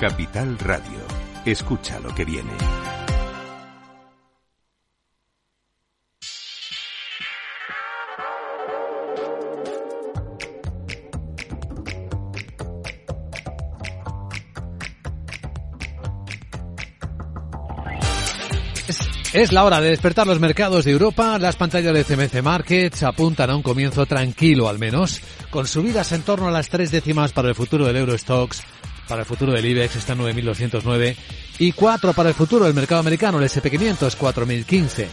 Capital Radio. Escucha lo que viene. Es la hora de despertar los mercados de Europa. Las pantallas de CMC Markets apuntan a un comienzo tranquilo al menos, con subidas en torno a las tres décimas para el futuro del Eurostox, para el futuro del IBEX está en 9.209 y cuatro para el futuro del mercado americano, el SP500 4.015.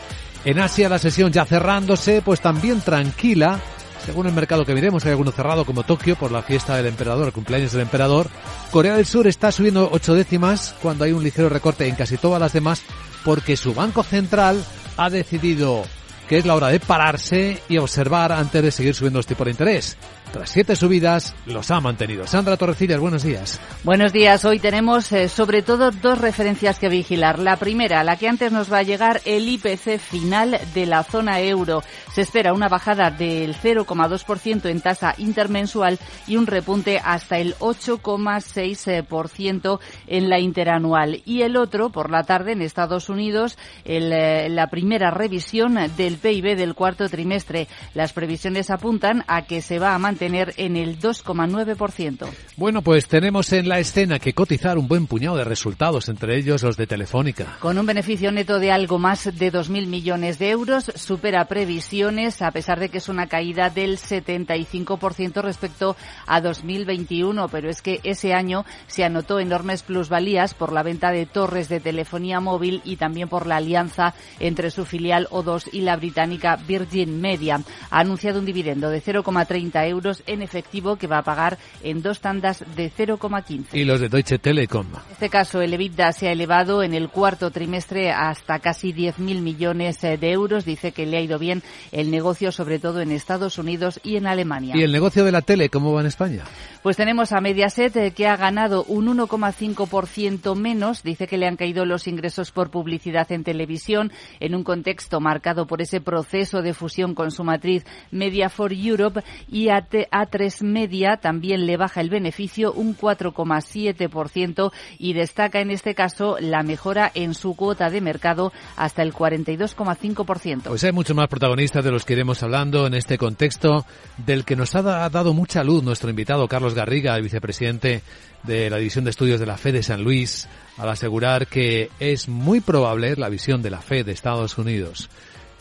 En Asia la sesión ya cerrándose, pues también tranquila. Según el mercado que miremos, hay alguno cerrado como Tokio por la fiesta del emperador, el cumpleaños del emperador. Corea del Sur está subiendo ocho décimas cuando hay un ligero recorte en casi todas las demás porque su Banco Central ha decidido que es la hora de pararse y observar antes de seguir subiendo los tipos de interés. Tras siete subidas, los ha mantenido. Sandra Torrecillas, buenos días. Buenos días. Hoy tenemos eh, sobre todo dos referencias que vigilar. La primera, la que antes nos va a llegar, el IPC final de la zona euro. Se espera una bajada del 0,2% en tasa intermensual y un repunte hasta el 8,6% en la interanual. Y el otro, por la tarde, en Estados Unidos, el, eh, la primera revisión del PIB del cuarto trimestre. Las previsiones apuntan a que se va a mantener tener en el 2,9%. Bueno, pues tenemos en la escena que cotizar un buen puñado de resultados, entre ellos los de Telefónica. Con un beneficio neto de algo más de 2.000 millones de euros, supera previsiones, a pesar de que es una caída del 75% respecto a 2021, pero es que ese año se anotó enormes plusvalías por la venta de torres de telefonía móvil y también por la alianza entre su filial O2 y la británica Virgin Media. Ha anunciado un dividendo de 0,30 euros en efectivo que va a pagar en dos tandas de 0,15. Y los de Deutsche Telekom. En este caso, el EBITDA se ha elevado en el cuarto trimestre hasta casi 10.000 millones eh, de euros. Dice que le ha ido bien el negocio, sobre todo en Estados Unidos y en Alemania. ¿Y el negocio de la tele cómo va en España? Pues tenemos a Mediaset eh, que ha ganado un 1,5% menos. Dice que le han caído los ingresos por publicidad en televisión en un contexto marcado por ese proceso de fusión con su matriz Media for Europe y a a3 Media también le baja el beneficio un 4,7% y destaca en este caso la mejora en su cuota de mercado hasta el 42,5%. Pues hay muchos más protagonistas de los que iremos hablando en este contexto del que nos ha dado mucha luz nuestro invitado Carlos Garriga, el vicepresidente de la División de Estudios de la FED de San Luis, al asegurar que es muy probable la visión de la FED de Estados Unidos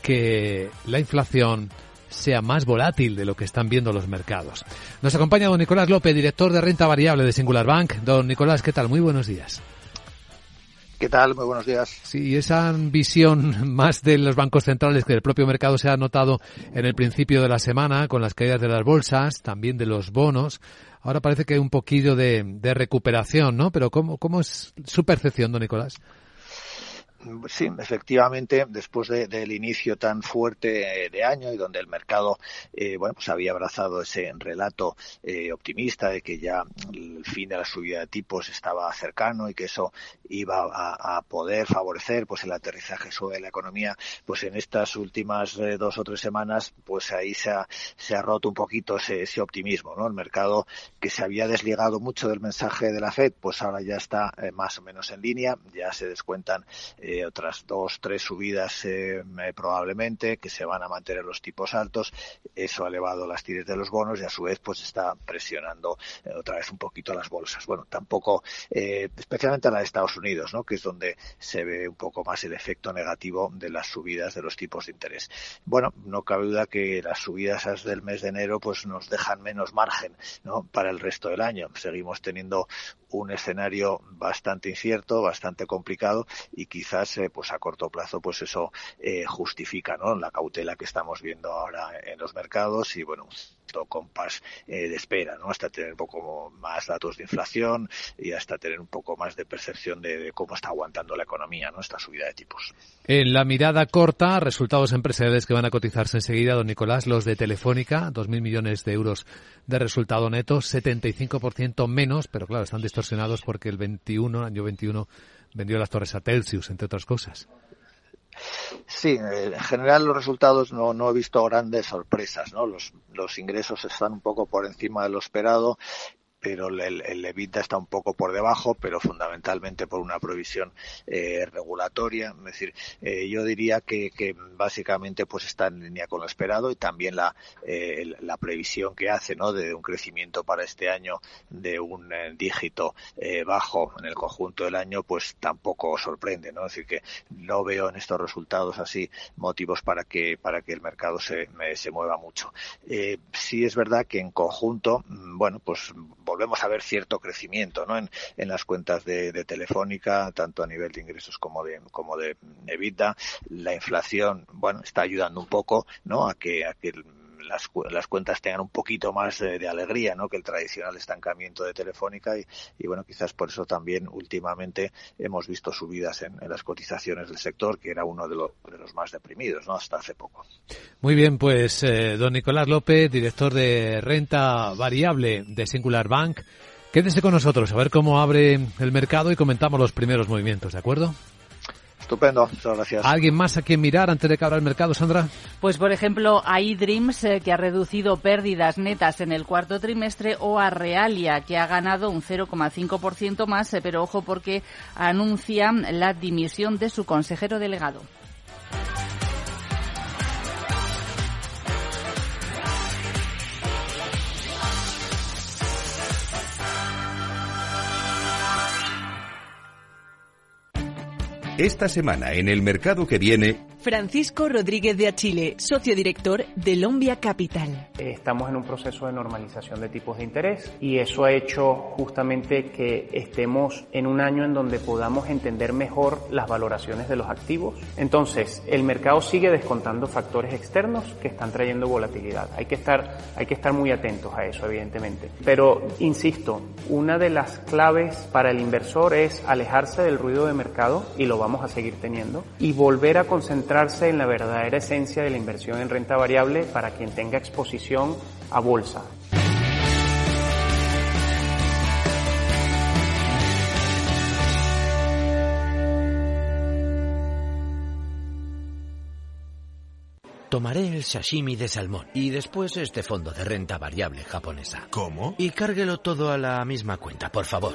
que la inflación sea más volátil de lo que están viendo los mercados. Nos acompaña don Nicolás López, director de renta variable de Singular Bank. Don Nicolás, ¿qué tal? Muy buenos días. ¿Qué tal? Muy buenos días. Sí, esa visión más de los bancos centrales que el propio mercado se ha notado en el principio de la semana con las caídas de las bolsas, también de los bonos. Ahora parece que hay un poquillo de, de recuperación, ¿no? Pero ¿cómo, ¿cómo es su percepción, don Nicolás? Sí, efectivamente, después del inicio tan fuerte de año y donde el mercado, eh, bueno, pues había abrazado ese relato eh, optimista de que ya el fin de la subida de tipos estaba cercano y que eso iba a, poder favorecer, pues el aterrizaje sobre la economía, pues en estas últimas eh, dos o tres semanas, pues ahí se ha, se ha roto un poquito ese, ese optimismo, ¿no? El mercado que se había desligado mucho del mensaje de la Fed, pues ahora ya está más o menos en línea, ya se descuentan otras dos, tres subidas eh, probablemente, que se van a mantener los tipos altos. Eso ha elevado las tires de los bonos y a su vez pues está presionando eh, otra vez un poquito las bolsas. Bueno, tampoco, eh, especialmente a la de Estados Unidos, ¿no? que es donde se ve un poco más el efecto negativo de las subidas de los tipos de interés. Bueno, no cabe duda que las subidas del mes de enero pues nos dejan menos margen ¿no? para el resto del año. Seguimos teniendo un escenario bastante incierto, bastante complicado y quizás eh, pues a corto plazo pues eso eh, justifica ¿no? la cautela que estamos viendo ahora en los mercados y bueno compás eh, de espera, ¿no? Hasta tener un poco más datos de inflación y hasta tener un poco más de percepción de, cómo está aguantando la economía, ¿no? Esta subida de tipos. En la mirada corta, resultados empresariales que van a cotizarse enseguida, don Nicolás, los de Telefónica, 2.000 millones de euros de resultado neto, 75% menos, pero claro, están distorsionados porque el 21, año 21, vendió las torres a Telsius, entre otras cosas. Sí, en general los resultados no, no he visto grandes sorpresas, ¿no? Los, los ingresos están un poco por encima de lo esperado pero el, el está un poco por debajo, pero fundamentalmente por una provisión eh, regulatoria. Es decir, eh, yo diría que, que, básicamente pues está en línea con lo esperado y también la, eh, la previsión que hace ¿no? de un crecimiento para este año de un eh, dígito eh, bajo en el conjunto del año, pues tampoco sorprende. ¿no? Es decir, que no veo en estos resultados así motivos para que, para que el mercado se, se mueva mucho. Sí es verdad que en conjunto, mm, bueno, pues volvemos a ver cierto crecimiento ¿no? en, en las cuentas de, de, Telefónica, tanto a nivel de ingresos como de, como de EBITDA. La inflación, bueno, está ayudando un poco ¿no? a que, a que las, las cuentas tengan un poquito más de, alegría ¿no? que el tradicional estancamiento de Telefónica y, bueno, quizás por eso también últimamente hemos visto subidas en, las cotizaciones del sector, que era uno de, de, los más deprimidos ¿no? hasta hace poco. Muy bien, pues eh, don Nicolás López, director de renta variable de Singular Bank. Quédese con nosotros a ver cómo abre el mercado y comentamos los primeros movimientos, ¿de acuerdo? Estupendo, muchas gracias. ¿Alguien más a quien mirar antes de que abra el mercado, Sandra? Pues, por ejemplo, a iDreams, eh, que ha reducido pérdidas netas en el cuarto trimestre, o a Realia, que ha ganado un 0,5% más, eh, pero ojo porque anuncia la dimisión de su consejero delegado. Esta semana en el mercado que viene, Francisco Rodríguez de Achile, socio director de Lombia Capital. Estamos en un proceso de normalización de tipos de interés y eso ha hecho justamente que estemos en un año en donde podamos entender mejor las valoraciones de los activos. Entonces, el mercado sigue descontando factores externos que están trayendo volatilidad. Hay que estar, hay que estar muy atentos a eso, evidentemente. Pero, insisto, una de las claves para el inversor es alejarse del ruido de mercado y lo vamos a seguir teniendo y volver a concentrar en la verdadera esencia de la inversión en renta variable para quien tenga exposición a bolsa. Tomaré el sashimi de salmón y después este fondo de renta variable japonesa. ¿Cómo? Y cárguelo todo a la misma cuenta, por favor.